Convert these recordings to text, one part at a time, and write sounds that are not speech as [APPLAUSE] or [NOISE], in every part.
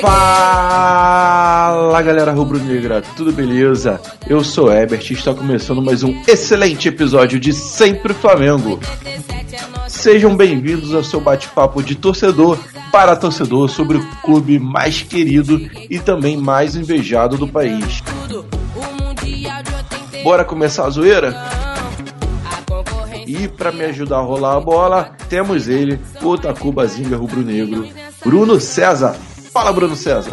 Fala galera rubro-negra, tudo beleza? Eu sou Ebert e está começando mais um excelente episódio de Sempre Flamengo. Sejam bem-vindos ao seu bate-papo de torcedor para torcedor sobre o clube mais querido e também mais invejado do país. Bora começar a zoeira? E para me ajudar a rolar a bola, temos ele, o Taku Bazinga rubro-negro, Bruno César. Fala, Bruno César.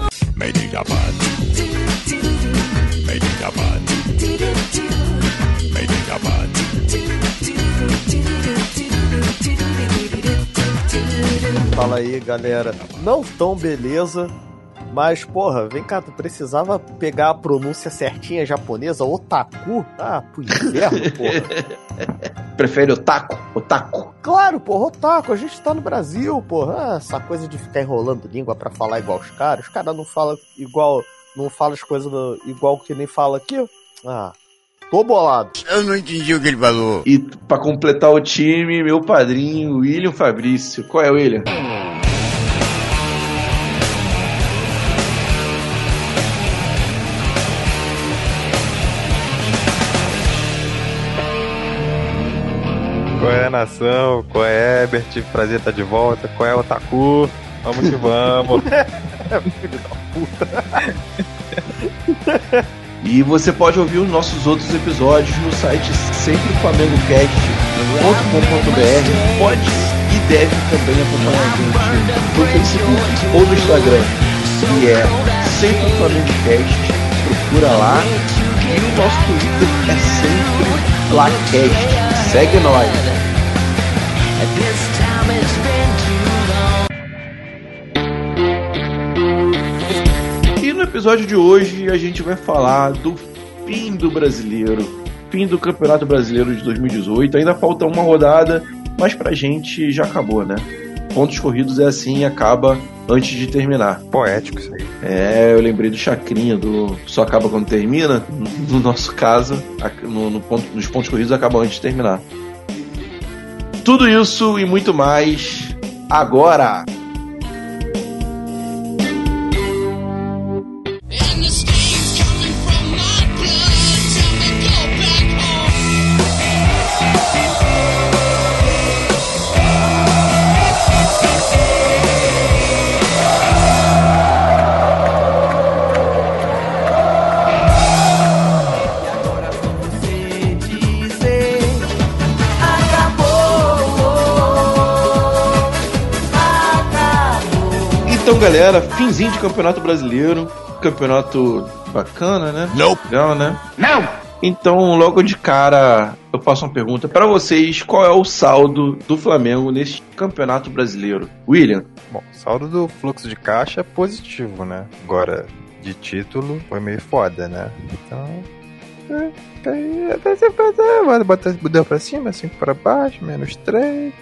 Fala aí, galera. Não tão beleza, mas, porra, vem cá, tu precisava pegar a pronúncia certinha japonesa, otaku? Ah, pro inferno, [LAUGHS] porra. Prefere otaku? Otaku. Claro, porra, otaku, a gente tá no Brasil, porra. Ah, essa coisa de ficar enrolando língua pra falar igual os caras. Os caras não falam igual, não falam as coisas do- igual que nem fala aqui. Ah, tô bolado. Eu não entendi o que ele falou. E para completar o time, meu padrinho, William Fabrício. Qual é, William? Qual é a nação? Qual é Herbert? Prazer estar de volta. Qual é o Taku? Vamos que vamos. [LAUGHS] E você pode ouvir os nossos outros episódios no site sempreflamengocast.com.br. Pode e deve também acompanhar a gente no Facebook ou no Instagram, que é Sempre Flamengo Cast. Procura lá. E o nosso Twitter é sempre Flacast. Segue nós. E no episódio de hoje a gente vai falar do fim do brasileiro, fim do Campeonato Brasileiro de 2018. Ainda falta uma rodada, mas pra gente já acabou, né? Pontos corridos é assim e acaba antes de terminar. Poético isso aí. É, eu lembrei do Chacrinha, do Só Acaba Quando Termina. No nosso caso, no, no ponto, nos pontos corridos acaba antes de terminar. Tudo isso e muito mais agora! Galera, finzinho de Campeonato Brasileiro. Campeonato bacana, né? Nope. Legal, né? Não! Então, logo de cara, eu faço uma pergunta pra vocês: qual é o saldo do Flamengo nesse Campeonato Brasileiro? William, Bom, saldo do fluxo de caixa é positivo, né? Agora, de título, foi meio foda, né? Então. É, até você fazer, vai botar deu pra cima, 5 pra baixo, menos 3.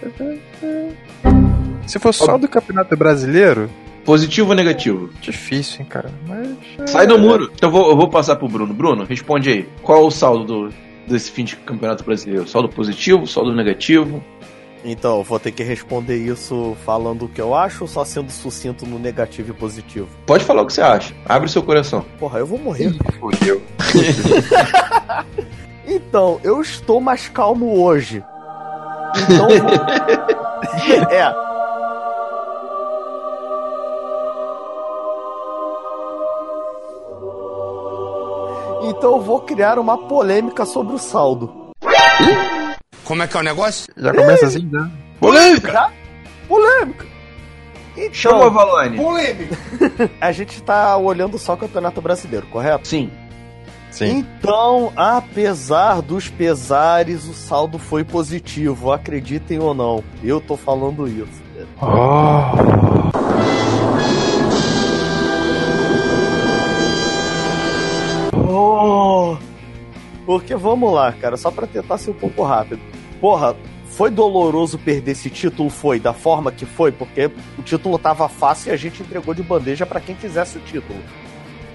Se for só do Campeonato Brasileiro, positivo ou negativo? difícil, hein, cara. Mas. é, Sai do muro. Então, eu vou, eu vou passar pro Bruno. Bruno, responde aí: qual é o saldo do- desse fim de Campeonato Brasileiro? Saldo positivo, saldo negativo? Então, eu vou ter que responder isso falando o que eu acho ou só sendo sucinto no negativo e positivo? Pode falar o que você acha. Abre o seu coração. Porra, eu vou morrer. Fudeu. [LAUGHS] Então, eu estou mais calmo hoje. Então. [LAUGHS] é. Então eu vou criar uma polêmica sobre o saldo. Como é que é o negócio? Já começa assim, né? Polêmica! Polêmica! Então, Chama a Valane. a gente tá olhando só o Campeonato Brasileiro, correto? Sim. Sim. Então, apesar dos pesares, o saldo foi positivo, acreditem ou não. Eu tô falando isso. Oh! Porque vamos lá, cara, só pra tentar ser um pouco rápido. Porra, foi doloroso perder esse título? Foi, da forma que foi, porque o título tava fácil e a gente entregou de bandeja pra quem quisesse o título.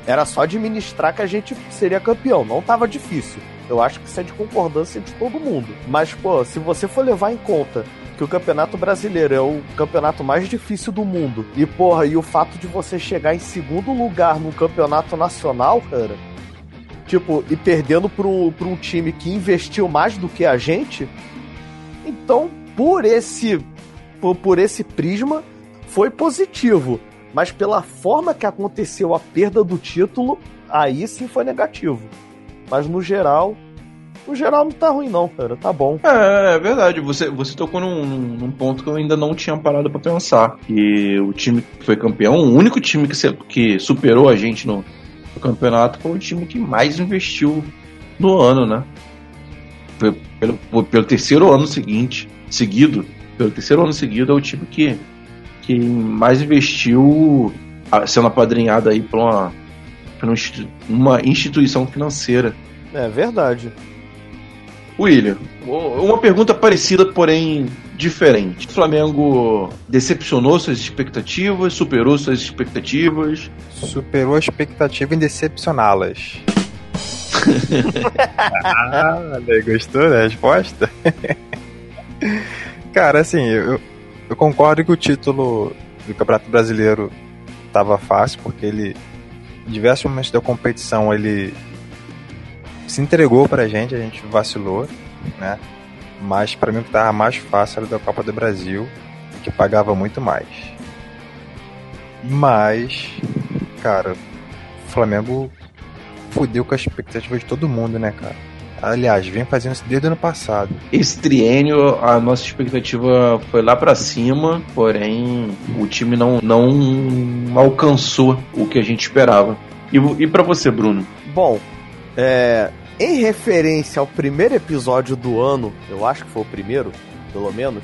Era só administrar que a gente seria campeão, não tava difícil. Eu acho que isso é de concordância de todo mundo. Mas, pô, se você for levar em conta que o Campeonato Brasileiro é o campeonato mais difícil do mundo. E, porra, e o fato de você chegar em segundo lugar no campeonato nacional, cara, tipo, e perdendo pro um time que investiu mais do que a gente, então, por esse, por, por esse prisma, foi positivo. Mas pela forma que aconteceu a perda do título, aí sim foi negativo. Mas no geral, no geral não tá ruim não, cara, tá bom. É, é verdade. Você, você tocou num, num- ponto que eu ainda não tinha parado pra pensar. Que o time que foi campeão, o único time que, que superou a gente no, campeonato foi o time que mais investiu no ano, né? Pelo, pelo terceiro ano seguinte, seguido, pelo terceiro ano seguido, é o time que, que mais investiu sendo apadrinhado aí por uma, por um uma instituição financeira. É verdade. William, uma pergunta parecida, porém diferente. O Flamengo decepcionou suas expectativas, superou suas expectativas. Superou a expectativa em decepcioná-las. [LAUGHS] ah, gostou da resposta? [LAUGHS] Cara, assim, eu, eu concordo que o título do Campeonato Brasileiro estava fácil, porque ele, em diversos momentos da competição, ele se entregou pra gente, a gente vacilou, né? Mas pra mim o que tava mais fácil era o da Copa do Brasil, que pagava muito mais. Mas, cara, o Flamengo fudeu com a expectativa de todo mundo, né, cara? Aliás, vem fazendo isso desde o ano passado. Esse triênio, a nossa expectativa foi lá pra cima, porém o time não, não alcançou o que a gente esperava. E, e para você, Bruno? Bom, é, em referência ao primeiro episódio do ano, eu acho que foi o primeiro, pelo menos,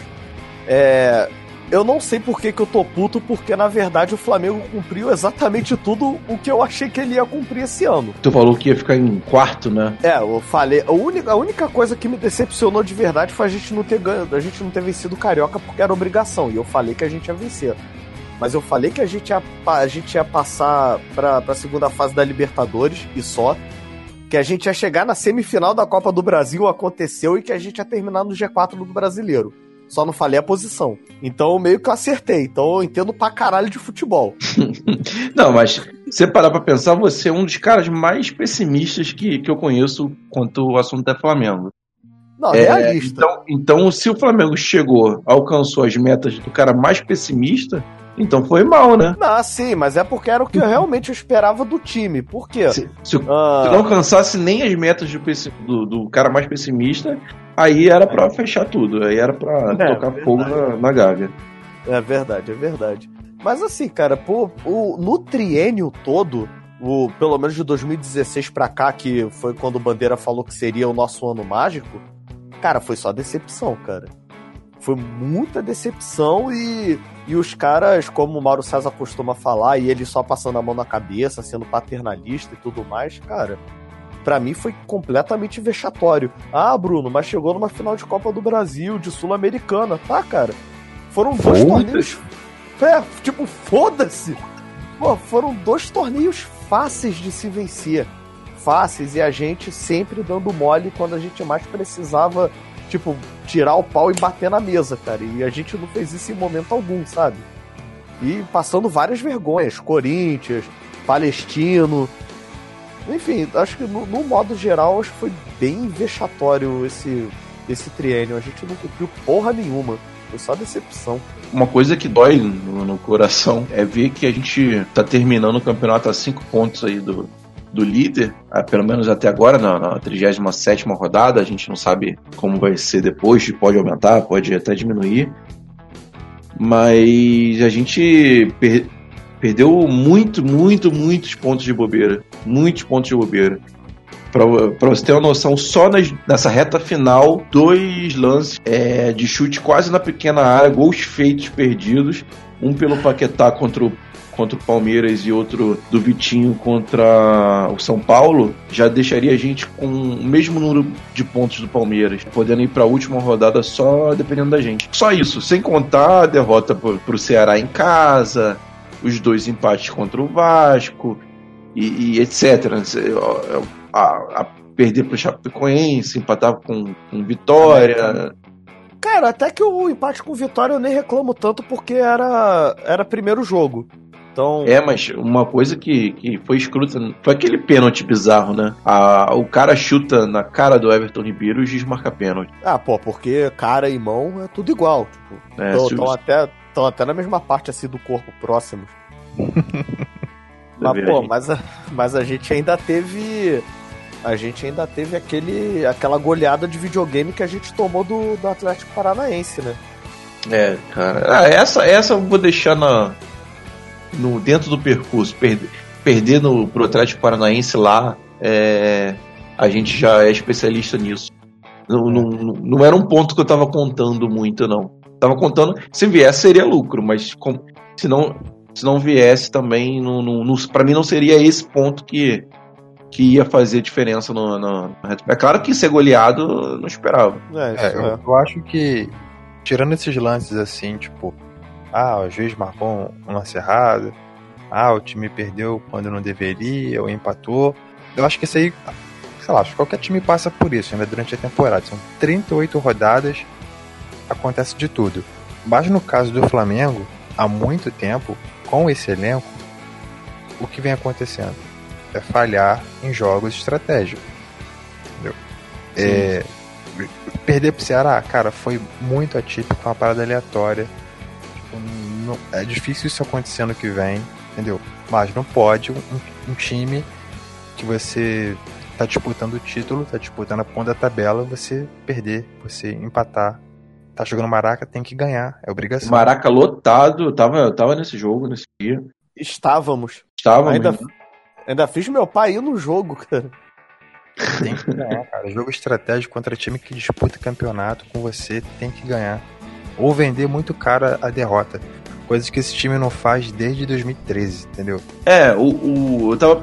é, eu não sei por que, que eu tô puto, porque na verdade o Flamengo cumpriu exatamente tudo o que eu achei que ele ia cumprir esse ano. Tu falou que ia ficar em quarto, né? É, eu falei. A única, a única coisa que me decepcionou de verdade foi a gente não ter ganho, a gente não ter vencido o Carioca porque era obrigação. E eu falei que a gente ia vencer. Mas eu falei que a gente ia, a gente ia passar pra, pra segunda fase da Libertadores e só. Que a gente ia chegar na semifinal da Copa do Brasil, aconteceu, e que a gente ia terminar no G4 do brasileiro. Só não falei a posição. Então meio que eu acertei. Então eu entendo pra caralho de futebol. [LAUGHS] Não, mas se você parar pra pensar, você é um dos caras mais pessimistas que, que eu conheço quanto o assunto é Flamengo. Não, É, realista. Então, então, se o Flamengo chegou, alcançou as metas do cara mais pessimista, então foi mal, né? Não, sim, mas é porque era o que eu realmente esperava do time. Por quê? Se, se Ah, Se não alcançasse nem as metas do, do- do cara mais pessimista, aí era pra fechar tudo. Aí era pra É, tocar verdade. fogo na, na Gávea. É verdade, é verdade. Mas assim, cara, pô, o, no triênio todo, o, pelo menos de 2016 pra cá, que foi quando o Bandeira falou que seria o nosso ano mágico, cara, foi só decepção, cara. Foi muita decepção e, e os caras, como o Mauro César costuma falar, e ele só passando a mão na cabeça, sendo paternalista e tudo mais, cara, pra mim foi completamente vexatório. Ah, Bruno, mas chegou numa final de Copa do Brasil, de Sul-Americana, tá, cara? Foram dois torneios. É, tipo, foda-se! Pô, foram dois torneios fáceis de se vencer. Fáceis, e a gente sempre dando mole quando a gente mais precisava, tipo, tirar o pau e bater na mesa, cara. E a gente não fez isso em momento algum, sabe? E passando várias vergonhas. Corinthians, Palestino. Enfim, acho que no, no modo geral, acho que foi bem vexatório esse, esse triênio. A gente não cumpriu porra nenhuma. Foi só decepção. Uma coisa que dói no, no coração é ver que a gente tá terminando o campeonato a cinco pontos aí do, do líder, ah, pelo menos até agora, na, na 37 rodada. A gente não sabe como vai ser depois, pode aumentar, pode até diminuir. Mas a gente per- perdeu muito, muito, muitos pontos de bobeira. Muitos pontos de bobeira. Pra você ter uma noção, só nas- nessa reta final, dois lances é, de chute quase na pequena área, gols feitos perdidos. Um pelo Paquetá contra o, contra o Palmeiras e outro do Vitinho contra o São Paulo, já deixaria a gente com o mesmo número de pontos do Palmeiras, podendo ir para a última rodada só dependendo da gente. Só isso, sem contar a derrota pro, pro Ceará em casa, os dois empates contra o Vasco e, e etc. A, a perder pro Chapecoense, empatar com, com Vitória. Cara, até que o empate com o Vitória eu nem reclamo tanto porque era, era primeiro jogo. Então, É, mas uma coisa que, que foi escruta foi aquele pênalti bizarro, né? A, o cara chuta na cara do Everton Ribeiro e o juiz marca pênalti. ah, pô, porque cara e mão é tudo igual. Tipo, É, Estão até, até na mesma parte assim do corpo, próximos. da [LAUGHS] Mas, pô, mas a, mas a gente ainda teve. A gente ainda teve aquele, aquela goleada de videogame que a gente tomou do, do Atlético Paranaense, né? É, cara. Ah, essa, essa eu vou deixar na, no, dentro do percurso. Perder, perder no, pro Atlético Paranaense lá, é, a gente já é especialista nisso. Não, não, não- era um ponto que eu tava contando muito, não. Tava contando, se viesse seria lucro, mas com- se, não, se não viesse também, não, não, pra mim não seria esse ponto que, que ia fazer diferença no, no, no É claro que ser goleado eu não esperava. É, É, isso eu, é. eu acho que, tirando esses lances assim, tipo, ah, o juiz marcou um lance errado, ah, o time perdeu quando não deveria, ou empatou. Eu acho que isso aí, sei lá, acho que qualquer time passa por isso, ainda durante a temporada. São 38 rodadas, acontece de tudo. Mas no caso do Flamengo, há muito tempo, com esse elenco, o que vem acontecendo? É falhar em jogos estratégicos. Entendeu? É, perder pro Ceará, cara, foi muito atípico, foi uma parada aleatória. Tipo, não- é difícil isso acontecer ano que vem, entendeu? Mas não pode um, um time que você tá disputando o título, tá disputando a ponta da tabela, você perder, você empatar. Tá jogando Maraca, tem que ganhar, é obrigação. Maraca lotado, eu tava, eu tava nesse jogo nesse dia. Estávamos. Estava Ainda, ainda fiz meu pai ir no jogo, cara. Tem que ganhar, cara. Jogo estratégico contra time que disputa campeonato com você, tem que ganhar. Ou vender muito caro a derrota. Coisas que esse time não faz desde 2013, entendeu? É, o, o- eu tava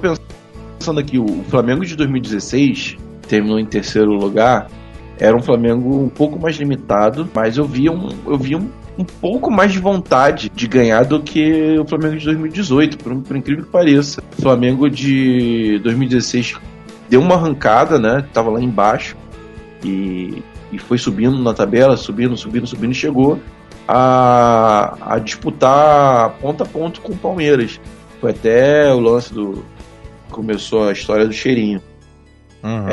pensando aqui, o Flamengo de 2016 terminou em terceiro lugar. Era um Flamengo um pouco mais limitado, mas eu via um, eu via um, um pouco mais de vontade de ganhar do que o Flamengo de 2018, por, por incrível que pareça. O Flamengo de 2016 deu uma arrancada, né? Tava lá embaixo e, e foi subindo na tabela, subindo, subindo, subindo e chegou a, a disputar ponta a ponto com o Palmeiras. Foi até o lance do. Começou a história do cheirinho. Uhum.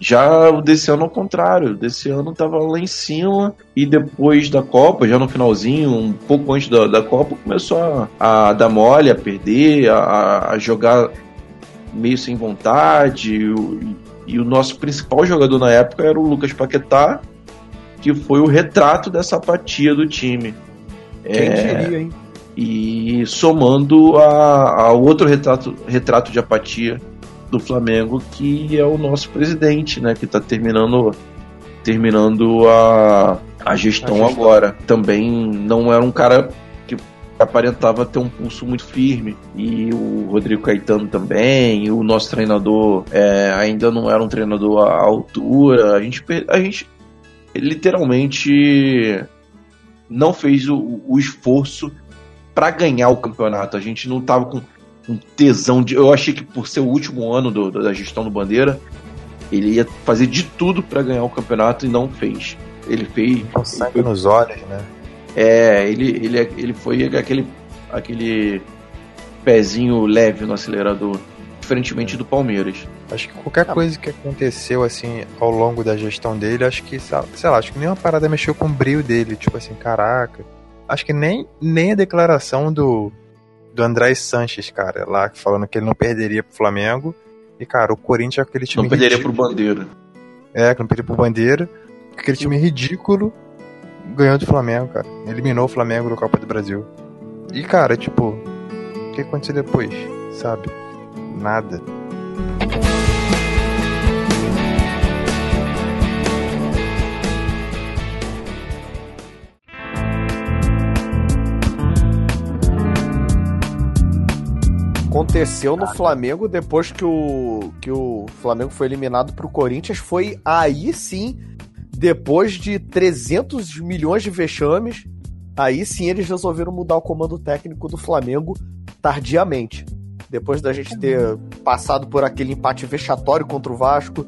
Já o desse ano ao contrário, desse ano tava lá em cima e depois da Copa, já no finalzinho, um pouco antes da, da Copa, começou a, a dar mole, a perder, a, a jogar meio sem vontade. E o, nosso principal jogador na época era o Lucas Paquetá, que foi o retrato dessa apatia do time. Quem É, diria, hein? e somando a, a outro retrato, retrato de apatia do Flamengo, que é o nosso presidente, né? Que tá terminando, terminando a, a, gestão A gestão. agora. Também não era um cara aparentava ter um pulso muito firme. E o Rodrigo Caetano também, o nosso treinador é, ainda não era um treinador à altura. A gente, a gente literalmente não fez o, o esforço para ganhar o campeonato. A gente não tava com um tesão de. Eu achei que por ser o último ano do- da gestão do Bandeira, ele ia fazer de tudo para ganhar o campeonato e não fez. Ele fez. Com sangue nos olhos, né? É, ele, ele, ele foi aquele, aquele pezinho leve no acelerador, diferentemente do Palmeiras. Acho que qualquer coisa que aconteceu, assim, ao longo da gestão dele, acho que, sei lá- acho que nenhuma parada mexeu com o brilho dele. Tipo assim, caraca. Acho que nem, nem a declaração do, do André Sanches, cara, lá falando que ele não perderia pro Flamengo. E, cara, o Corinthians é aquele time Não perderia pro ridículo. Bandeira. É, que não perderia pro Bandeira. Aquele time ridículo ganhou do Flamengo, cara. Eliminou o Flamengo no Copa do Brasil. E, cara, tipo, o que aconteceu depois? Sabe? Nada. Aconteceu no Flamengo depois que o, que o Flamengo foi eliminado pro Corinthians. Foi aí sim, depois de 300 milhões de vexames, aí sim eles resolveram mudar o comando técnico do Flamengo tardiamente. Depois da gente ter passado por aquele empate vexatório contra o Vasco,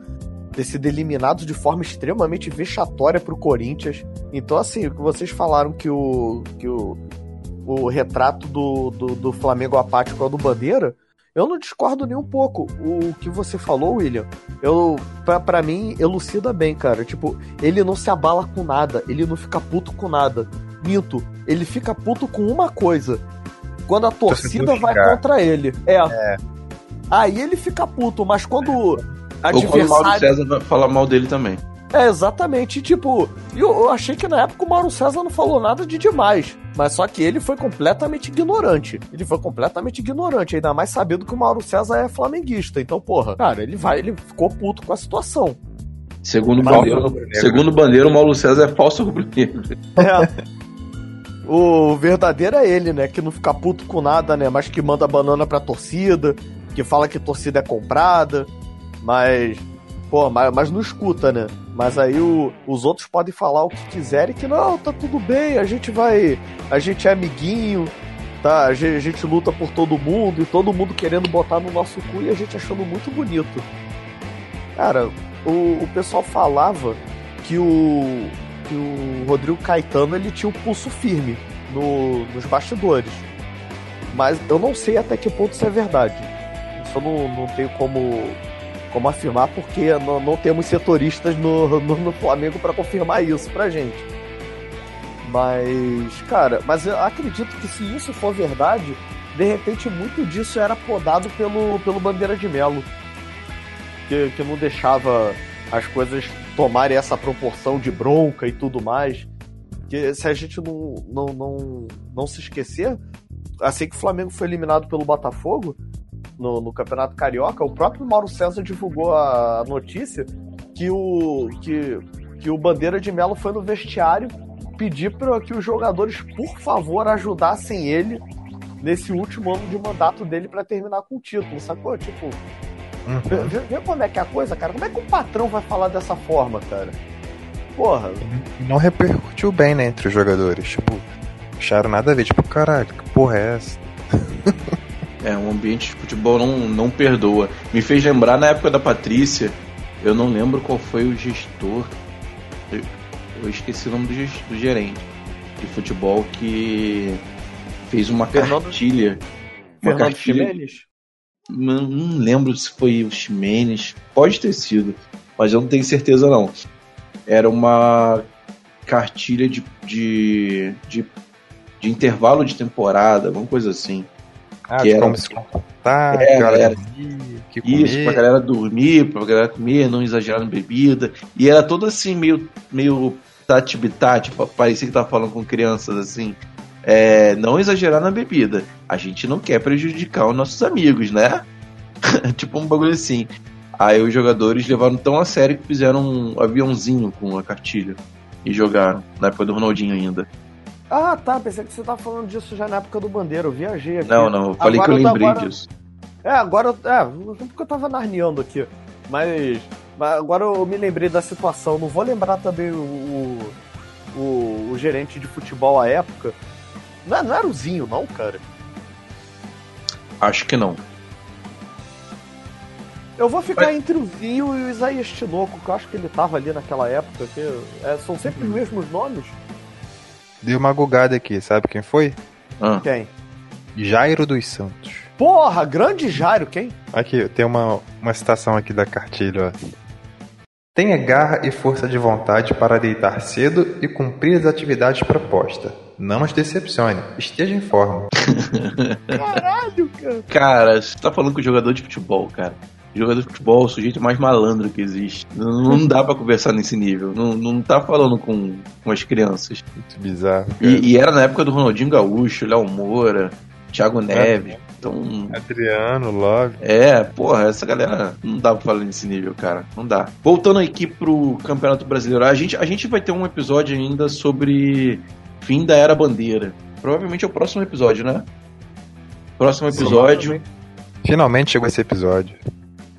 ter sido eliminado de forma extremamente vexatória pro Corinthians. Então, assim, o que vocês falaram que o, que o, o retrato do, do, do Flamengo apático é o do Bandeira, eu não discordo nem um pouco. O que você falou, William, eu, pra, pra mim, elucida bem, cara. Tipo, ele não se abala com nada, ele não fica puto com nada. Minto, ele fica puto com uma coisa. Quando a torcida vai contra ele. É. Aí ele fica puto, mas quando Ou quando o Mauro adversário. César vai falar mal dele também. É, exatamente. Tipo, eu, eu achei que na época o Mauro César não falou nada de demais. Mas só que ele foi completamente ignorante. Ele foi completamente ignorante, ainda mais sabendo que o Mauro César é flamenguista. Então, porra, cara, ele vai, ele ficou puto com a situação. Segundo o Mas- Bandeiro, segundo o Bandeiro, o Mauro César é falso rubro-negro. [LAUGHS] É. O verdadeiro é ele, né? Que não fica puto com nada, né? Mas que manda banana pra torcida, que fala que torcida é comprada, mas. Pô, mas, mas não escuta, né? Mas aí o- os outros podem falar o que quiserem, que não, tá tudo bem, a gente vai. A gente é amiguinho, tá? A gente, a gente luta por todo mundo e todo mundo querendo botar no nosso cu e a gente achando muito bonito. Cara, o, o pessoal falava que o, que o Rodrigo Caetano ele tinha o pulso firme no- nos bastidores. Mas eu não sei até que ponto isso é verdade. Isso eu não, não tenho como, como afirmar, porque não, não temos setoristas no, no, no Flamengo para confirmar isso pra gente. Mas, cara, mas eu acredito que se isso for verdade, de repente muito disso era podado pelo, pelo Bandeira de Melo. Que, que não deixava as coisas tomarem essa proporção de bronca e tudo mais. Que se a gente não, não, não, não se esquecer, assim que o Flamengo foi eliminado pelo Botafogo no, no Campeonato Carioca, o próprio Mauro César divulgou a notícia que o, que, que o Bandeira de Melo foi no vestiário pedir para que os jogadores, por favor, ajudassem ele nesse último ano de mandato dele para terminar com o título, sacou? Tipo, vê, Uhum. vê- vê como é que é a coisa, cara. Como é que o patrão vai falar dessa forma, cara? Porra, Não repercutiu bem, né, entre os jogadores. Tipo, acharam nada a ver. Tipo, caralho, que porra é essa? [LAUGHS] É, o ambiente de futebol não, não perdoa. Me fez lembrar na época da Patrícia, eu não lembro qual foi o gestor. Eu, eu esqueci o nome do, ges- do gerente de futebol que fez uma Fernando- cartilha. Uma Fernando cartilha. Não, não lembro se foi o Ximenes. Pode ter sido, mas eu não tenho certeza não. Era uma cartilha de, de, de, de intervalo de temporada, alguma coisa assim. Ah, Que de era- como se comportar, É, que hora era- dormir, que Isso, comer. pra galera dormir, pra galera comer, não exagerar na bebida. E era todo assim, meio, meio tati-bitati, pa- parecia que tava falando com crianças assim. É, não exagerar na bebida. A gente não quer prejudicar os nossos amigos, né? [LAUGHS] tipo um bagulho assim. Aí os jogadores levaram tão a sério que fizeram um aviãozinho com a cartilha e jogaram, na época do Ronaldinho ainda. Ah, tá. Pensei que você tava falando disso já na época do Bandeira. Eu viajei aqui. Não, não, eu falei Agora que eu lembrei agora- disso. É, agora. É, porque eu tava narneando aqui. Mas, mas agora eu me lembrei da situação. Não vou lembrar também o, o, o- gerente de futebol à época. Não, é- não era o Zinho, não, cara. Acho que não. Eu vou ficar entre o Zinho e o Isaías Tinoco, que eu acho que ele tava ali naquela época. Que, é, são sempre os mesmos nomes. Deu uma gugada aqui, sabe quem foi? Ah, Quem? Jairo dos Santos. Porra, grande Jairo, quem? Aqui, tem uma, uma citação aqui da cartilha, ó. Tenha garra e força de vontade para deitar cedo e cumprir as atividades propostas. Não nos decepcione, esteja em forma. [LAUGHS] Caralho, cara. Cara, você tá falando com jogador de futebol, cara. Jogador de futebol é o sujeito mais malandro que existe. Não, não dá pra conversar nesse nível. Não, não tá falando com, com as crianças. Muito bizarro. E, e era na época do Ronaldinho Gaúcho, Léo Moura, Thiago Neves. Então, Adriano, Love. é, porra, essa galera não dá pra falar nesse nível, cara. Não dá. Voltando aqui pro Campeonato Brasileiro, a gente, a gente vai ter um episódio ainda sobre fim da Era Bandeira. Provavelmente é o próximo episódio, né? Próximo episódio. Finalmente chegou esse episódio.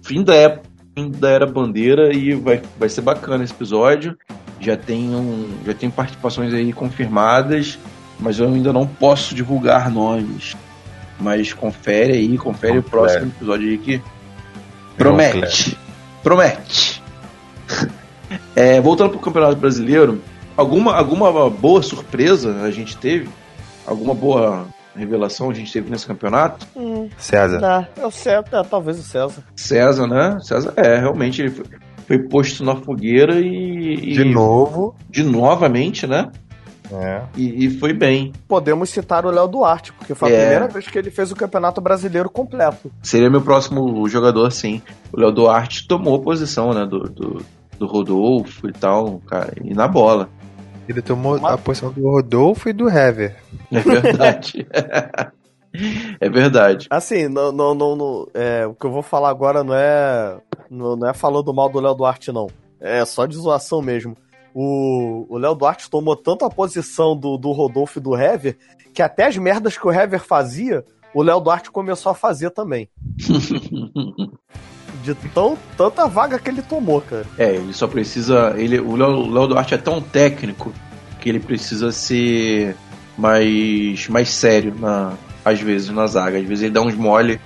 Fim da época fim da era bandeira e vai, vai ser bacana esse episódio. Já tem um, já tem participações aí confirmadas, mas eu ainda não posso divulgar nomes. Mas confere aí, confere o próximo episódio aí que promete. Promete. [LAUGHS] É, voltando pro Campeonato Brasileiro, alguma, alguma boa surpresa a gente teve? Alguma boa revelação a gente teve nesse campeonato? Hum, César. não, é o César, é, talvez o César. César, né? César, é, realmente ele foi, foi posto na fogueira e. De e- novo. De novamente, né? É. E, e foi bem. Podemos citar o Léo Duarte, porque foi a É. primeira vez que ele fez o Campeonato Brasileiro completo. Seria meu próximo jogador, sim. O Léo Duarte tomou posição, né? Do, do, do Rodolfo e tal, cara. E na bola. Ele tomou Uma- a posição do Rodolfo e do Hever. É verdade. [LAUGHS] é verdade. Assim, não, não, não, não- é, o que eu vou falar agora não é, não, não é falando mal do Léo Duarte, não. É só de zoação mesmo. O o Léo Duarte tomou tanto a posição do, do Rodolfo e do Hever que até as merdas que o Hever fazia, o Léo Duarte começou a fazer também. [LAUGHS] De tão, tanta vaga que ele tomou, cara. É, ele só precisa. Ele, o Léo Duarte é tão técnico que ele precisa ser mais, mais sério na, às vezes na zaga. Às vezes ele dá uns mole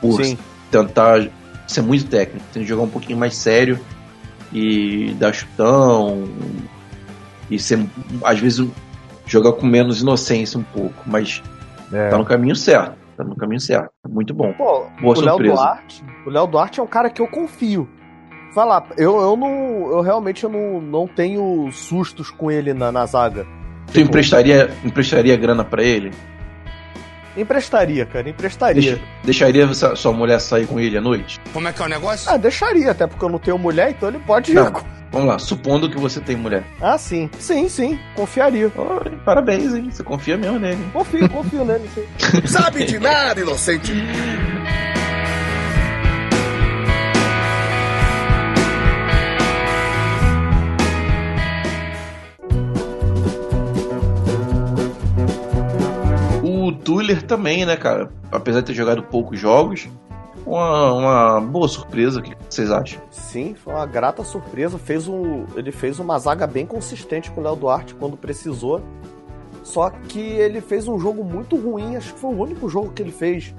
por Sim. tentar ser muito técnico. Tem que jogar um pouquinho mais sério e dar chutão e ser, às vezes, jogar com menos inocência um pouco. Mas É. tá no caminho certo. Tá no caminho certo. Muito bom. Pô, Boa o Léo surpresa. Duarte, o Léo Duarte é um cara que eu confio. Lá, eu, eu não. Eu realmente eu não, não tenho sustos com ele na, na zaga. Tu emprestaria, emprestaria grana pra ele? Emprestaria, cara, emprestaria. Deixa- deixaria sua, sua mulher sair com ele à noite? Como é que é o negócio? Ah, deixaria, até porque eu não tenho mulher, então ele pode. Não. Vamos lá, supondo que você tem mulher. Ah, sim. Sim, sim, confiaria. Olha, parabéns, hein? Você confia mesmo nele. Confio, confio nele, sim. [LAUGHS] Sabe de nada, inocente. Tuller também, né, cara? Apesar de ter jogado poucos jogos, uma, uma boa surpresa. O que vocês acham? Sim, foi uma grata surpresa. Fez um, ele fez uma zaga bem consistente com o Léo Duarte quando precisou. Só que ele fez um jogo muito ruim. Acho que foi o único jogo que ele fez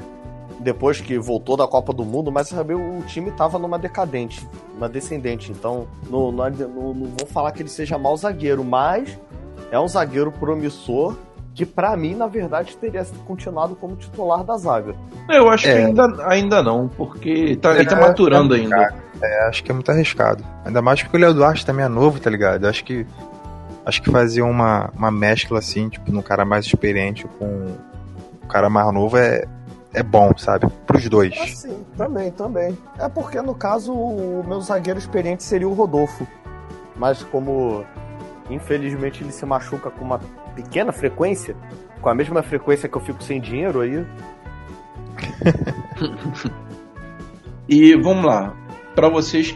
depois que voltou da Copa do Mundo. Mas sabe, o time tava numa decadente, uma descendente. Então, não, não, não, não vou falar que ele seja mau zagueiro, mas é um zagueiro promissor que, pra mim, na verdade, teria continuado como titular da zaga. Eu acho É. que ainda, ainda não, porque tá, ele tá É, maturando é ainda. É, acho que é muito arriscado. Ainda mais porque o Léo Duarte também é novo, tá ligado? Eu acho que. Acho que fazer uma, uma mescla assim, tipo, num cara mais experiente com um cara mais novo é, é bom, sabe? Pros dois. Ah, sim, também, também. É porque, no caso, o meu zagueiro experiente seria o Rodolfo. Mas como, infelizmente, ele se machuca com uma pequena frequência, com a mesma frequência que eu fico sem dinheiro aí, [LAUGHS] E vamos lá, pra vocês,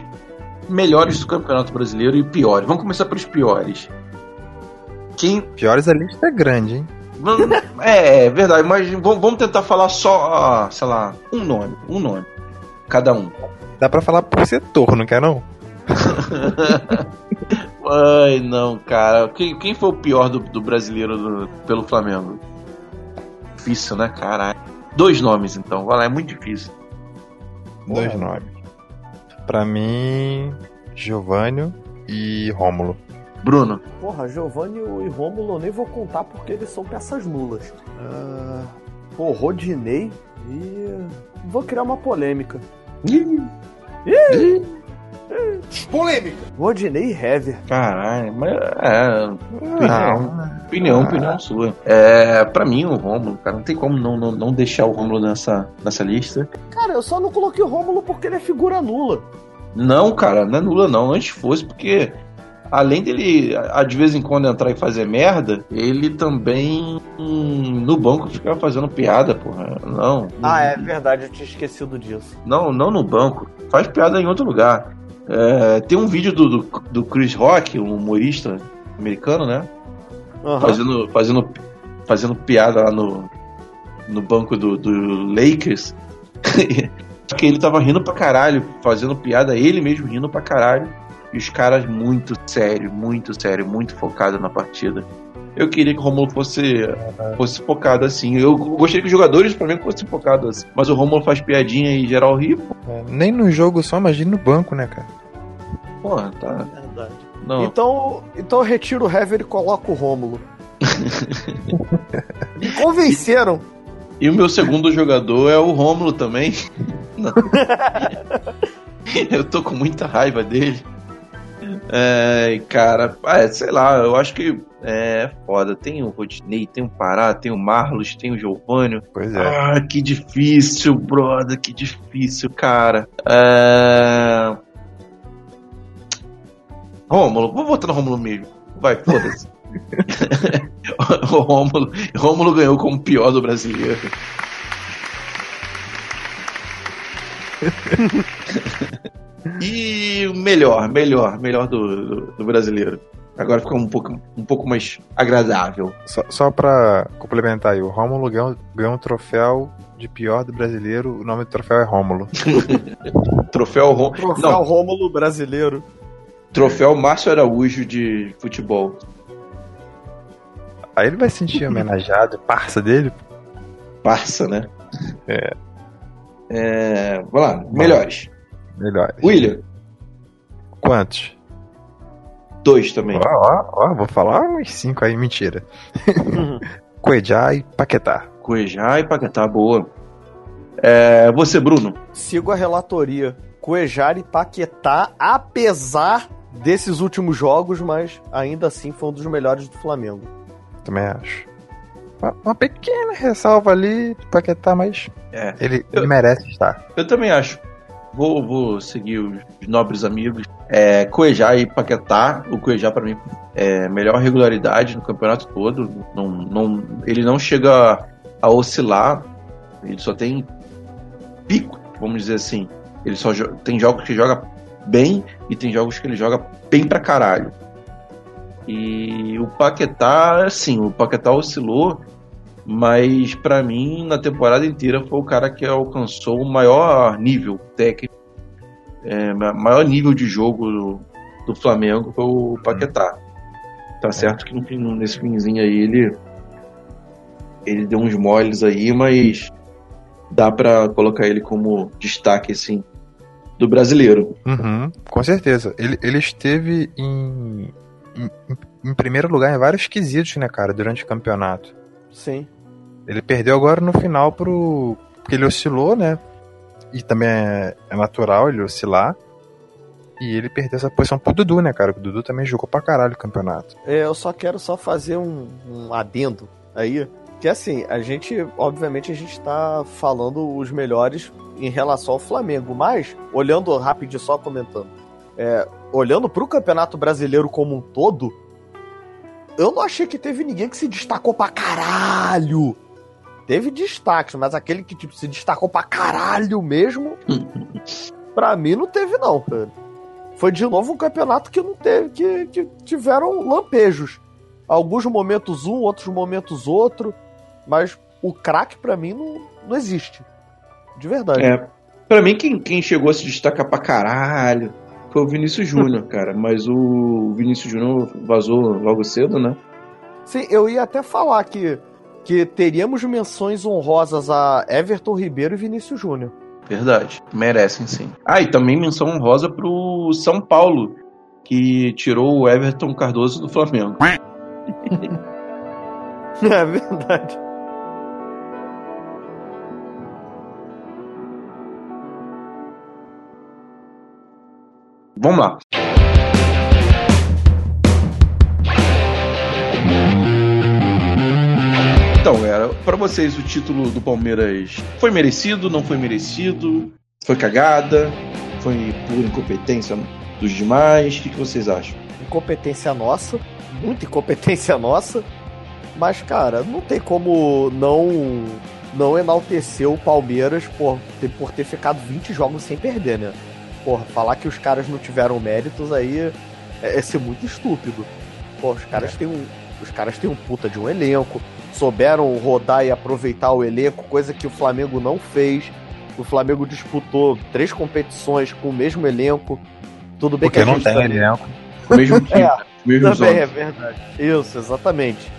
melhores do Campeonato Brasileiro e piores. Vamos começar pelos piores. Quem. Piores a lista é grande, hein? [LAUGHS] É, é verdade, mas vamos, tentar falar só, ah, sei lá, um nome. Um nome. Cada um. Dá pra falar por setor, não quer não? [LAUGHS] Ai, não, cara. Quem, quem foi o pior do, do brasileiro do- pelo Flamengo? Difícil, né, caralho? Dois nomes, então. Vai lá, é muito difícil. Dois Porra. nomes. Pra mim, Giovanni e Rômulo. Bruno. porra, Giovanni e Rômulo eu nem vou contar porque eles são peças nulas. Ah, pô, Rodinei e... Vou criar uma polêmica. Polêmica. Rodinei Hever. Caralho, mas é. Opinião, Não, opinião, Ah. opinião sua. É, pra mim, o Romulo, cara, não tem como não, não, não deixar o Romulo nessa, nessa lista. Cara, eu só não coloquei o Rômulo porque ele é figura nula. Não, cara, não é nula, não. Antes fosse, porque além dele a- de vez em quando entrar e fazer merda, ele também hum, no banco ficava fazendo piada, porra. Não. Ah, é verdade, eu tinha esquecido disso. Não, não no banco. Faz piada em outro lugar. É, tem um vídeo do, do, do Chris Rock, um humorista americano, né? Aham. Fazendo, fazendo, fazendo piada lá no, no banco do, do Lakers. [LAUGHS] que ele tava rindo pra caralho, fazendo piada, ele mesmo rindo pra caralho. E os caras muito sério, muito sério, muito focado na partida. Eu queria que o Romulo fosse, fosse focado assim. Eu gostaria que os jogadores pra mim fossem focados assim. Mas o Romulo faz piadinha e geral ri, pô, É, nem no jogo só, imagina no banco, né, cara? porra, tá. Verdade. Não. Então, então eu retiro o Hever e coloco o Rômulo. [LAUGHS] Me convenceram. E o meu segundo jogador é o Rômulo também. Não. [LAUGHS] eu tô com muita raiva dele. É, cara, ah, sei lá, eu acho que é foda. Tem o Rodney, tem o Pará, tem o Marlos, tem o Giovanni. Pois é. Ah, que difícil, brother, que difícil, cara. É... Rômulo, vou votar no Rômulo mesmo. Vai, foda-se. [LAUGHS] o Rômulo, Rômulo ganhou como pior do brasileiro. [LAUGHS] e o melhor, melhor, melhor do, do, do brasileiro. Agora ficou um pouco, um pouco mais agradável. Só, só pra complementar aí, o Rômulo ganhou, ganhou um troféu de pior do brasileiro. O nome do troféu é Rômulo. [LAUGHS] Troféu, Rô... Troféu Não, Rômulo brasileiro. troféu Márcio Araújo de futebol. Aí ele vai se sentir homenageado, parça dele. Parça, né? É. É, vamos lá, melhores. Melhor. William, Quantos? Dois também. Ó, ó, ó, vou falar uns cinco aí, mentira. [LAUGHS] Cuejá e Paquetá. Cuejá e Paquetá, boa. É, você, Bruno. Sigo a relatoria. Cuejar e Paquetá, apesar desses últimos jogos, mas ainda assim foi um dos melhores do Flamengo. Também acho. Uma, uma pequena ressalva ali do Paquetá, mas É, ele, ele merece estar. eu também acho. Vou, vou seguir os nobres amigos. É, Cuejá e Paquetá. O Cuejá, pra mim, é melhor regularidade no campeonato todo. Não, não, ele não chega a oscilar. Ele só tem pico, vamos dizer assim. Ele só tem jogos que joga bem e tem jogos que ele joga bem pra caralho. E o Paquetá, assim, o Paquetá oscilou, mas pra mim na temporada inteira foi o cara que alcançou o maior nível técnico, é, ma- maior nível de jogo do, do Flamengo foi o Paquetá. Tá certo que no fim- nesse finzinho aí ele ele deu uns moles aí, mas dá pra colocar ele como destaque assim do brasileiro. Uhum, com certeza. Ele, ele esteve em, em, em primeiro lugar em vários quesitos, né, cara, durante o campeonato. Sim. Ele perdeu agora no final pro. Porque ele oscilou, né? E também é, é natural ele oscilar. E ele perdeu essa posição pro Dudu, né, cara? O Dudu também jogou pra caralho o campeonato. É, eu só quero só fazer um, um adendo aí. Que assim, a gente, obviamente, a gente tá falando os melhores em relação ao Flamengo, mas, olhando rapidinho só comentando, é, olhando pro Campeonato Brasileiro como um todo, eu não achei que teve ninguém que se destacou pra caralho. Teve destaques, mas aquele que tipo, se destacou pra caralho mesmo, [LAUGHS] pra mim não teve não, cara. Foi de novo um campeonato que não teve, que, que tiveram lampejos. Alguns momentos um, outros momentos outro, mas o craque pra mim não, não existe. De verdade. É, pra mim quem, quem chegou a se destacar pra caralho foi o Vinícius Júnior, [LAUGHS] cara, mas o Vinícius Júnior vazou logo cedo, né? Sim, eu ia até falar que, que teríamos menções honrosas a Everton Ribeiro e Vinícius Júnior. Verdade, merecem sim. Ah, e também menção honrosa pro São Paulo, que tirou o Everton Cardoso do Flamengo. [LAUGHS] É verdade. Vamos lá. Pra vocês o título do Palmeiras foi merecido, não foi merecido? Foi cagada? Foi por incompetência dos demais? O que, que vocês acham? Incompetência nossa, muita incompetência nossa. Mas, cara, não tem como não não enaltecer o Palmeiras por ter, por ter ficado 20 jogos sem perder, né? Porra, falar que os caras não tiveram méritos aí é, é ser muito estúpido. Pô, os caras têm um. Os caras têm um puta de um elenco, souberam rodar e aproveitar o elenco, coisa que o Flamengo não fez. O Flamengo disputou três competições com o mesmo elenco. Tudo bem Porque que a não gente tem também- elenco. O [LAUGHS] mesmo time, É, os mesmos também é verdade. Isso, exatamente.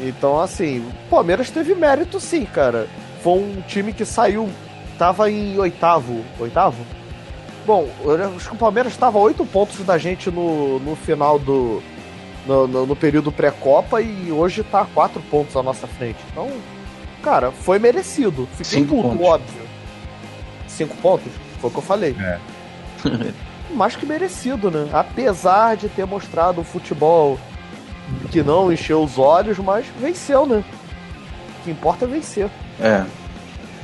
Então, assim, o Palmeiras teve mérito sim, cara. Foi um time que saiu. Tava em oitavo. Oitavo? Bom, acho que o Palmeiras estava a 8 pontos da gente no, no final do. No, no- no período pré-copa e hoje tá a 4 pontos à nossa frente. Então, cara, foi merecido. Fiquei Cinco puto, pontos. óbvio. 5 pontos? Foi o que eu falei. É. [LAUGHS] Mais que merecido, né? Apesar de ter mostrado um futebol que não encheu os olhos, mas venceu, né? O que importa é vencer. É.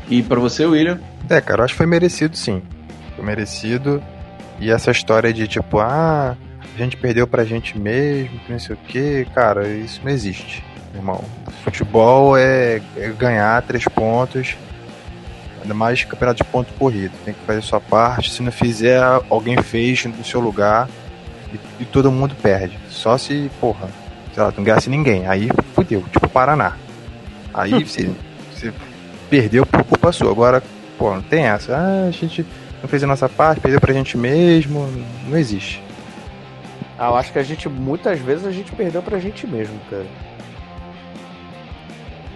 E pra você, William? É, cara, eu acho que foi merecido sim. Foi merecido. E essa história de tipo, ah, a gente perdeu pra gente mesmo, que não sei o que, cara, isso não existe, irmão. Futebol é, é ganhar três pontos, ainda mais campeonato de ponto corrido. Tem que fazer sua parte. Se não fizer, alguém fez no seu lugar e, e todo mundo perde. Só se, porra, sei lá, não ganhasse ninguém. Aí fudeu, tipo Paraná. Aí [LAUGHS] você, você perdeu por culpa sua. Agora, pô, não tem essa. Ah, a gente não fez a nossa parte, perdeu pra gente mesmo. Não existe. Ah, eu acho que a gente, muitas vezes, a gente perdeu pra gente mesmo, cara.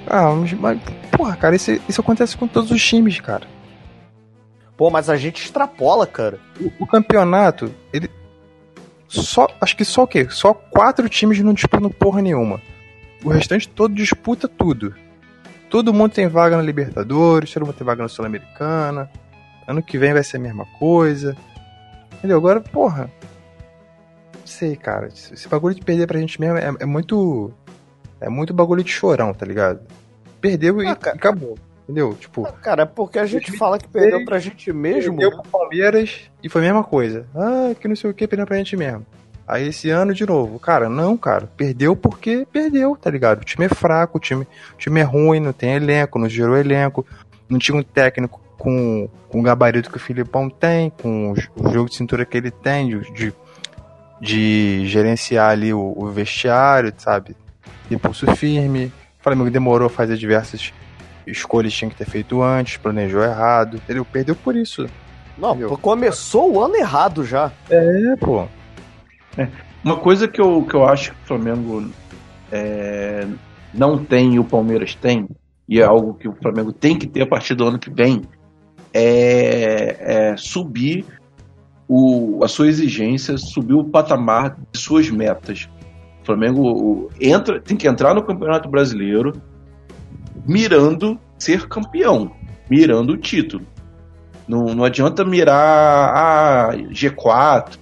Ah, mas, mas porra, cara, isso, isso acontece com todos os times, cara. Pô, mas a gente extrapola, cara. O, o campeonato, ele. Só. Acho que só o quê? Só quatro times não disputam porra nenhuma. O restante todo disputa tudo. Todo mundo tem vaga na Libertadores, todo mundo tem vaga na Sul-Americana. Ano que vem vai ser a mesma coisa. Entendeu? Agora, porra. Sei, cara. Esse bagulho de perder pra gente mesmo é, é muito. É muito bagulho de chorão, tá ligado? Perdeu e, Ah, cara. e acabou. Entendeu? Tipo, Ah, Cara, é porque a gente fala que perdeu pra gente mesmo. Perdeu pro Palmeiras e foi a mesma coisa. Ah, que não sei o que, perdeu pra gente mesmo. Aí esse ano de novo. Cara, não, cara. Perdeu porque perdeu, tá ligado? O time é fraco, o time, o time é ruim, não tem elenco, não gerou elenco, não tinha um técnico com, com o gabarito que o Filipão tem, com o jogo de cintura que ele tem, de, de, de gerenciar ali o, o vestiário, sabe? De pulso firme. O Flamengo demorou a fazer diversas escolhas que tinha que ter feito antes, planejou errado, entendeu? Perdeu por isso. Não, Entendeu? começou o ano errado já. É, pô. Uma coisa que eu, que eu acho que o Flamengo é, não tem e o Palmeiras tem, e é algo que o Flamengo tem que ter a partir do ano que vem, é, é subir o, a sua exigência, subir o patamar de suas metas. O Flamengo o- entra, tem que entrar no Campeonato Brasileiro mirando ser campeão, mirando o título. Não, não adianta mirar a G4,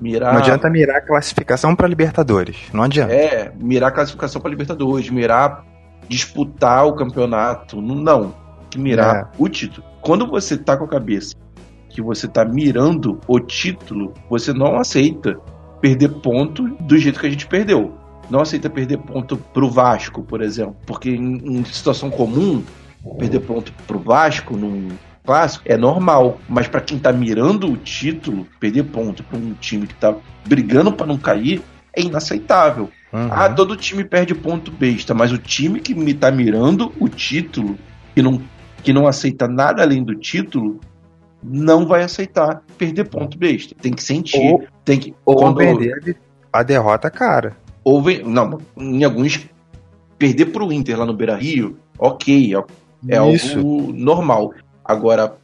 mirar. Não adianta mirar a classificação pra Libertadores. Não adianta. É, mirar classificação para Libertadores, mirar disputar o campeonato. Não. Tem que mirar o título. Quando você tá com a cabeça que você tá mirando o título, você não aceita perder ponto do jeito que a gente perdeu. Não aceita perder ponto pro Vasco, por exemplo. Porque em, em situação comum, perder ponto pro Vasco num clássico é normal. Mas para quem tá mirando o título, perder ponto pra um time que tá brigando para não cair é inaceitável. Uhum. Ah, todo time perde ponto besta, mas o time que me tá mirando o título, que não, que não aceita nada além do título, não vai aceitar perder ponto besta. Tem que sentir. Ou- tem que. Ou quando- perder a derrota cara. ou vem- não, em alguns. Perder pro Inter lá no Beira Rio, ok, é, é Isso. algo normal. Agora,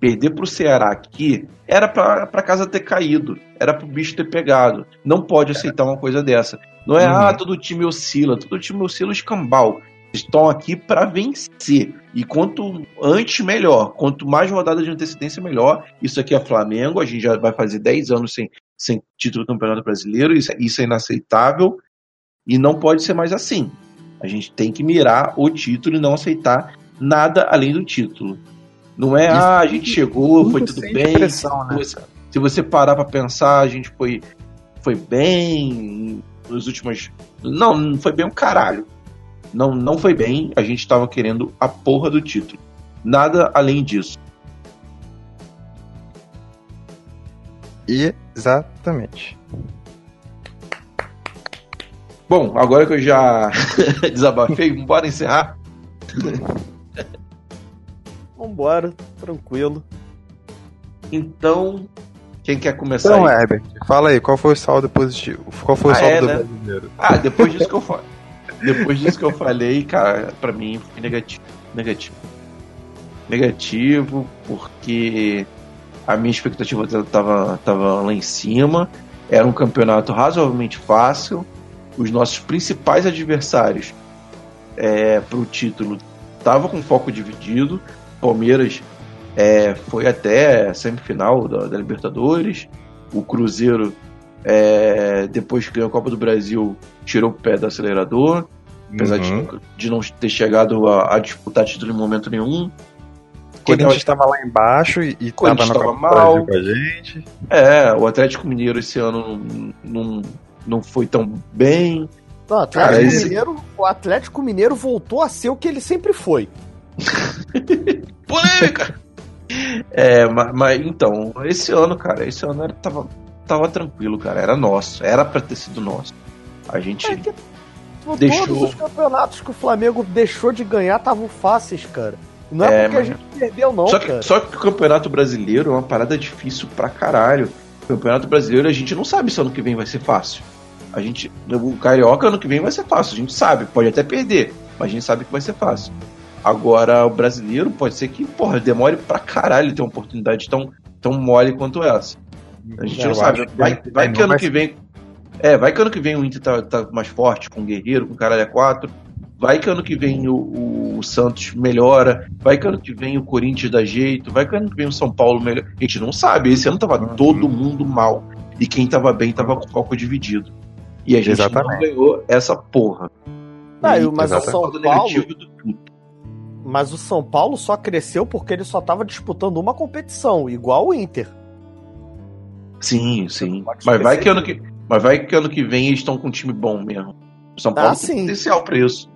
perder pro Ceará aqui era pra, pra casa ter caído, era pro bicho ter pegado. Não pode aceitar uma coisa dessa. Não é, Uhum. ah, todo time oscila, todo time oscila escambau. Estão aqui pra vencer. E quanto antes, melhor. Quanto mais rodadas de antecedência, melhor. Isso aqui é Flamengo, a gente já vai fazer 10 anos sem, sem título do Campeonato Brasileiro, isso, isso é inaceitável. E não pode ser mais assim. A gente tem que mirar o título e não aceitar nada além do título. Não é, Isso ah, a gente chegou, foi Tudo bem. né? Se você, parar pra pensar, a gente foi, foi bem nos últimos. Não, não foi bem o caralho. Não, não foi bem. A gente tava querendo a porra do título. Nada além disso. Exatamente. Bom, agora que eu já [LAUGHS] desabafei, bora encerrar. Vambora, tranquilo. Então, quem quer começar Então, aí? Herbert, fala aí, qual foi o saldo positivo? Qual foi o Ah, saldo é, do né? brasileiro? Ah, depois disso que eu falei. Depois disso que eu falei, cara, pra mim foi negativo. Negativo. Negativo, porque A minha expectativa tava, tava lá em cima. Era um campeonato razoavelmente fácil. Os nossos principais adversários é, para o título estavam com foco dividido. Palmeiras é, foi até semifinal da, da Libertadores. O Cruzeiro, é, depois que ganhou a Copa do Brasil, tirou o pé do acelerador. Apesar de, Uhum. nunca- de não ter chegado a, a disputar título em momento nenhum. O Corinthians estava lá embaixo e, e tava Corinthians na Copa do mal. Brasil com a gente. É, o Atlético Mineiro esse ano não, não, não foi tão bem. Não, o Atlético, Cara, esse- Mineiro, o Atlético Mineiro voltou a ser o que ele sempre foi. [LAUGHS] Polêmica! É, mas, mas então, esse ano, cara, esse ano era, tava, tava tranquilo, cara. Era nosso, era pra ter sido nosso. A gente. É que Todos Deixou. os campeonatos que o Flamengo deixou de ganhar estavam fáceis, cara. Não é, É, porque a mas- gente perdeu, não, só, cara. que, só que o Campeonato Brasileiro é uma parada difícil pra caralho. O Campeonato Brasileiro a gente não sabe se ano que vem vai ser fácil. A gente. O Carioca ano que vem vai ser fácil, a gente sabe, pode até perder, mas a gente sabe que vai ser fácil. Agora, o brasileiro pode ser que, porra, demore pra caralho ter uma oportunidade tão, tão mole quanto essa. A gente Eu não acho sabe. Vai, vai não que ano vai que vem. É, vai que ano que vem o Inter tá, tá mais forte, com o Guerreiro, com o Caralho 4. Vai que ano que vem o, o Santos melhora. Vai que ano que vem o Corinthians dá jeito. Vai que ano que vem o São Paulo melhora. A gente não sabe. Esse ano tava Uhum. todo mundo mal. E quem tava bem tava com o foco dividido. E a gente não Exatamente. ganhou essa porra. Ah, E mas o São Paulo- negativa do puto. Mas o São Paulo só cresceu porque ele só tava disputando uma competição, igual o Inter. Sim, sim. Mas vai, que ano que, mas vai que ano que vem eles estão com um time bom mesmo. O São Paulo Ah, tem sim. potencial pra isso.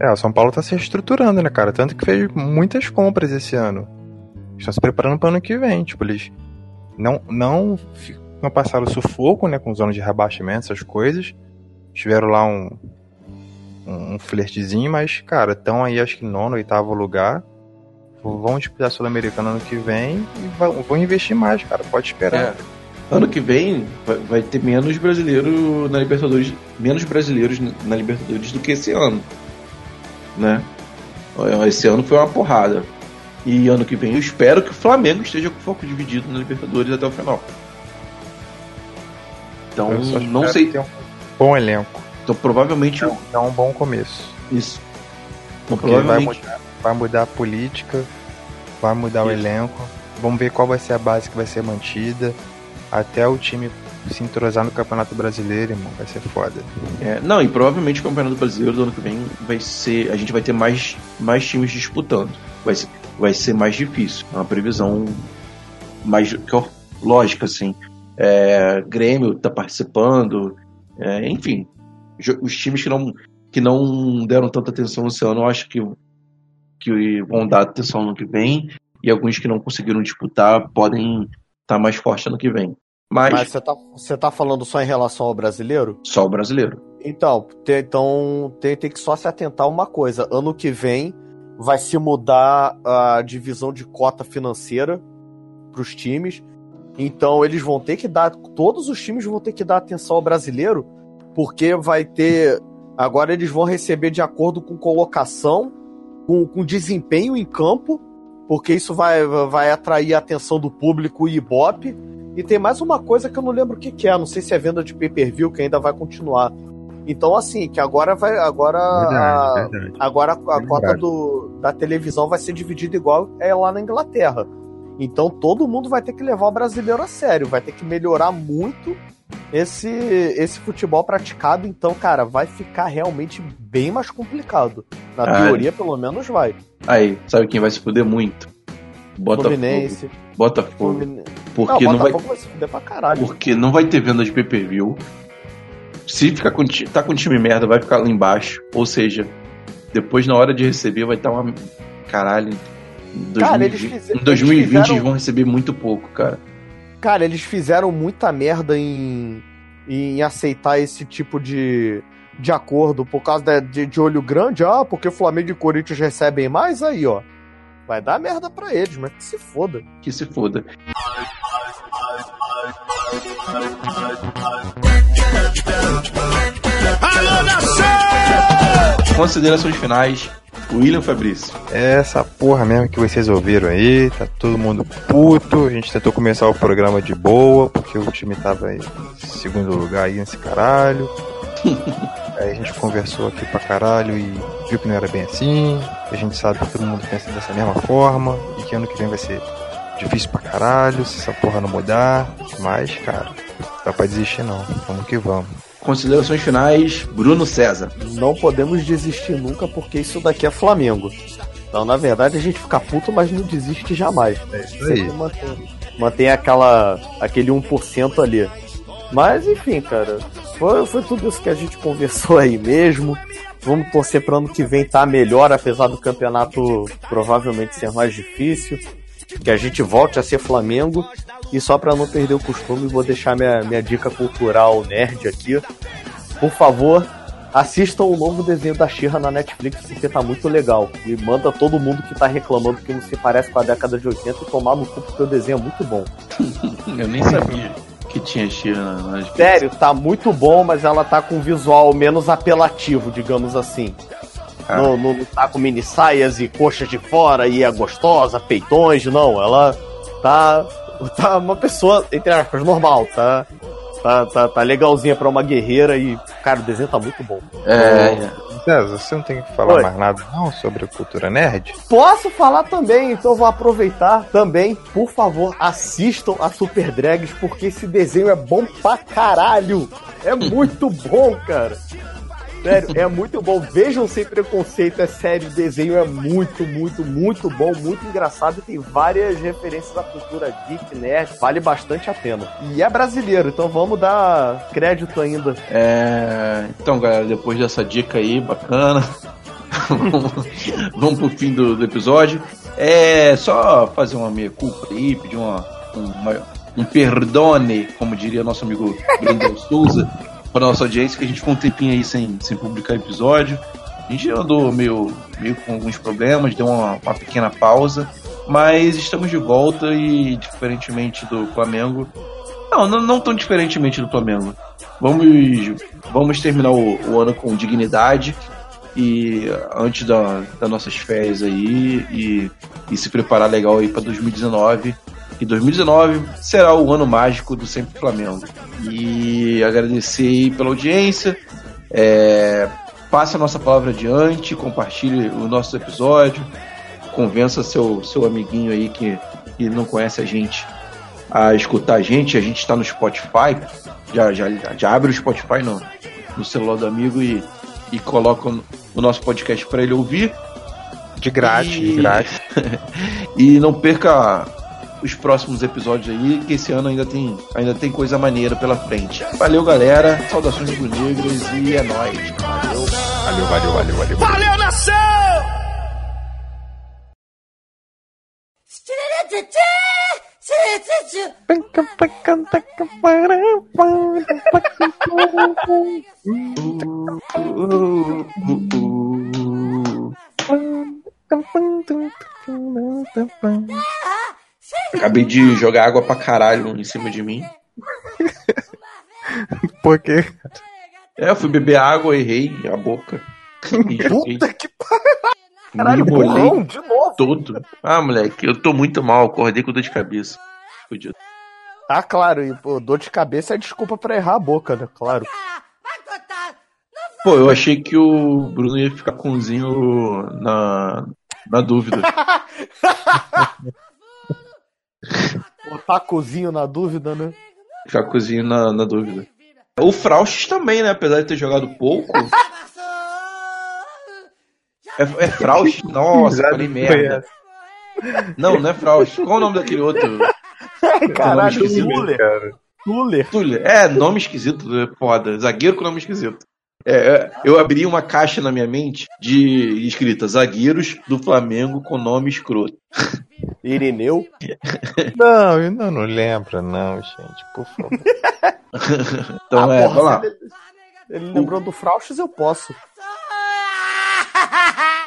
É, o São Paulo tá se reestruturando, né, cara? Tanto que fez muitas compras esse ano. Estão se preparando para ano que vem. Tipo, eles não, não, não passaram sufoco, né, com zona de rebaixamento, essas coisas. Tiveram lá um, um, um flertezinho, mas, cara, estão aí, acho que nono, oitavo lugar. Vão disputar a Sul-Americana ano que vem e vão, vão investir mais, cara. Pode esperar. É. Ano que vem vai, vai ter menos brasileiro na Libertadores, menos brasileiros na Libertadores do que esse ano, né? Esse ano foi uma porrada. E ano que vem eu espero que o Flamengo esteja com foco dividido na Libertadores até o final. Então não sei, ter um bom elenco. então provavelmente É um bom começo. isso. Então, Porque vai provavelmente mudar, vai mudar a política, vai mudar o Isso. elenco. Vamos ver qual vai ser a base que vai ser mantida. Até o time se entrosar no Campeonato Brasileiro, irmão, vai ser foda. É, não, e provavelmente o Campeonato Brasileiro do ano que vem vai ser. A gente vai ter mais, mais times disputando. Vai ser, vai ser mais difícil. É uma previsão mais lógica, assim. É, Grêmio tá participando. é, enfim. Os times que não, que não deram tanta atenção esse ano, eu acho que, que vão dar atenção no que vem. E alguns que não conseguiram disputar podem estar mais fortes ano que vem. Mas, Mas você tá, você tá falando só em relação ao brasileiro? só o brasileiro. Então, te- então tem, tem que só se atentar a uma coisa. Ano que vem vai se mudar a divisão de cota financeira para os times. Então eles vão ter que dar, todos os times vão ter que dar atenção ao brasileiro, porque vai ter. Agora eles vão receber de acordo com colocação, com, com desempenho em campo, porque isso vai, vai atrair a atenção do público e Ibope. E tem mais uma coisa que eu não lembro o que, que é, não sei se é venda de pay-per-view que ainda vai continuar. Então, assim, que agora vai. Agora a, Verdade, verdade. agora a Bem cota do, da televisão vai ser dividida igual é lá na Inglaterra. Então todo mundo vai ter que levar o brasileiro a sério, vai ter que melhorar muito esse, esse futebol praticado. Então, cara, vai ficar realmente bem mais complicado. Na Ah, teoria, pelo menos vai. Aí, sabe quem vai se fuder muito? Botafogo. Fluminense. Botafogo. Fluminense. Porque não, não, vai, porque não vai ter venda de pay-per-view. Se ficar com, tá com time merda, vai ficar lá embaixo. Ou seja, depois na hora de receber vai estar uma. Caralho. Em Cara, eles 2020, fizeram- em 2020 eles fizeram- eles vão receber muito pouco, cara. Cara, eles fizeram muita merda em, em aceitar esse tipo de, de acordo por causa da- de, de olho grande. Ah, porque Flamengo e Corinthians recebem mais, aí, ó. Vai dar merda pra eles, mas que se foda. Que se foda. Alô, nação! Considerações finais. William Fabrício. É essa porra mesmo que vocês ouviram aí, tá todo mundo puto. A gente tentou começar o programa de boa, porque o time tava em segundo lugar aí nesse caralho. [LAUGHS] Aí a gente conversou aqui pra caralho e viu que não era bem assim. A gente sabe que todo mundo pensa dessa mesma forma e que ano que vem vai ser difícil pra caralho se essa porra não mudar. Mas, cara, não dá pra desistir não. Vamos que vamos. Considerações finais, Bruno César. Não podemos desistir nunca porque isso daqui é Flamengo. Então, na verdade, a gente fica puto, mas não desiste jamais. É isso Sempre mantém, mantém aquela, aquele 1% ali. Mas, enfim, cara, foi, foi tudo isso que a gente conversou aí mesmo. Vamos torcer para ano que vem tá melhor, apesar do campeonato provavelmente ser mais difícil. Que a gente volte a ser Flamengo. E só para não perder o costume, vou deixar minha, minha dica cultural nerd aqui. Por favor, assistam o novo desenho da Xirra na Netflix, porque tá muito legal. E manda todo mundo que tá reclamando que não se parece com a década de 80 e tomar no cu, porque o desenho é muito bom. [LAUGHS] Eu nem sabia que tinha na nas Sério, tá muito bom, mas ela tá com um visual menos apelativo, digamos assim. Ah. Não, não, não tá com mini saias e coxas de fora e é gostosa, peitões, não. Ela tá, tá uma pessoa, entre aspas, normal, tá? Tá, tá, tá legalzinha pra uma guerreira e, cara, o desenho tá muito bom. É, César, você não tem que falar Oi. mais nada não sobre cultura nerd? Posso falar também, então vou aproveitar também. Por favor, assistam a Super Drags, porque esse desenho é bom pra caralho. É muito bom, cara. Sério, é muito bom. Vejam sem preconceito, é sério, o desenho é muito, muito, muito bom, muito engraçado tem várias referências à cultura geek, nerd. Vale bastante a pena. E é brasileiro, então vamos dar crédito ainda. É, Então, galera, depois dessa dica aí, bacana, [LAUGHS] vamos, pro fim do, do episódio. É só fazer uma meia culpa aí, pedir uma, uma- um perdone, como diria nosso amigo Bruno Souza, para nossa audiência, que a gente ficou um tempinho aí sem, sem publicar episódio. A gente andou meio, meio com alguns problemas, deu uma, uma pequena pausa, mas estamos de volta e, diferentemente do Flamengo, não, não, não tão diferentemente do Flamengo. Vamos, vamos terminar o, o ano com dignidade e antes da, das nossas férias aí e, e se preparar legal aí para 2019. E 2019 será o ano mágico do Sempre Flamengo. E agradecer aí pela audiência. É, passe a nossa palavra adiante, compartilhe o nosso episódio, convença seu, seu amiguinho aí que, que não conhece a gente a escutar a gente. A gente está no Spotify. Já, já, já abre o Spotify no, no celular do amigo e, e coloca o, o nosso podcast para ele ouvir. De grátis, E- de grátis. [LAUGHS] E não perca os próximos episódios aí, que esse ano ainda tem, ainda tem coisa maneira pela frente. Valeu, galera. Saudações rubro-negras e é nóis. Valeu. Valeu, valeu, valeu, valeu. Valeu, nação! [LAUGHS] Acabei de jogar água pra caralho em cima de mim. [LAUGHS] Porque É, eu fui beber água, errei a boca. Puta que Me molhei burrão, de novo. todo. Ah, moleque, eu tô muito mal, acordei com dor de cabeça. Fudido. Ah, claro, e pô, dor de cabeça é desculpa pra errar a boca, né? Claro. Pô, eu achei que o Bruno ia ficar com o Zinho na, na dúvida. [LAUGHS] Botar cozinho na dúvida, né? Ficar com o Zinho na, na dúvida. O Frausch também, né? Apesar de ter jogado pouco. É, é Frausch? Nossa, falei merda. Não, não é Frausch. Qual o nome daquele outro? Caralho, esquisito, Tuller. cara. Tuller. Tuller. É, nome esquisito, é foda. Zagueiro com nome esquisito. É, é, eu abri uma caixa na minha mente de escrita zagueiros do Flamengo com nome escroto. [LAUGHS] Irineu. Não, eu não, não lembro, não, gente, por favor. [LAUGHS] Então, Ah, é, porra, vamos lá. Ele, ele lembrou do Frauches, eu posso. [LAUGHS]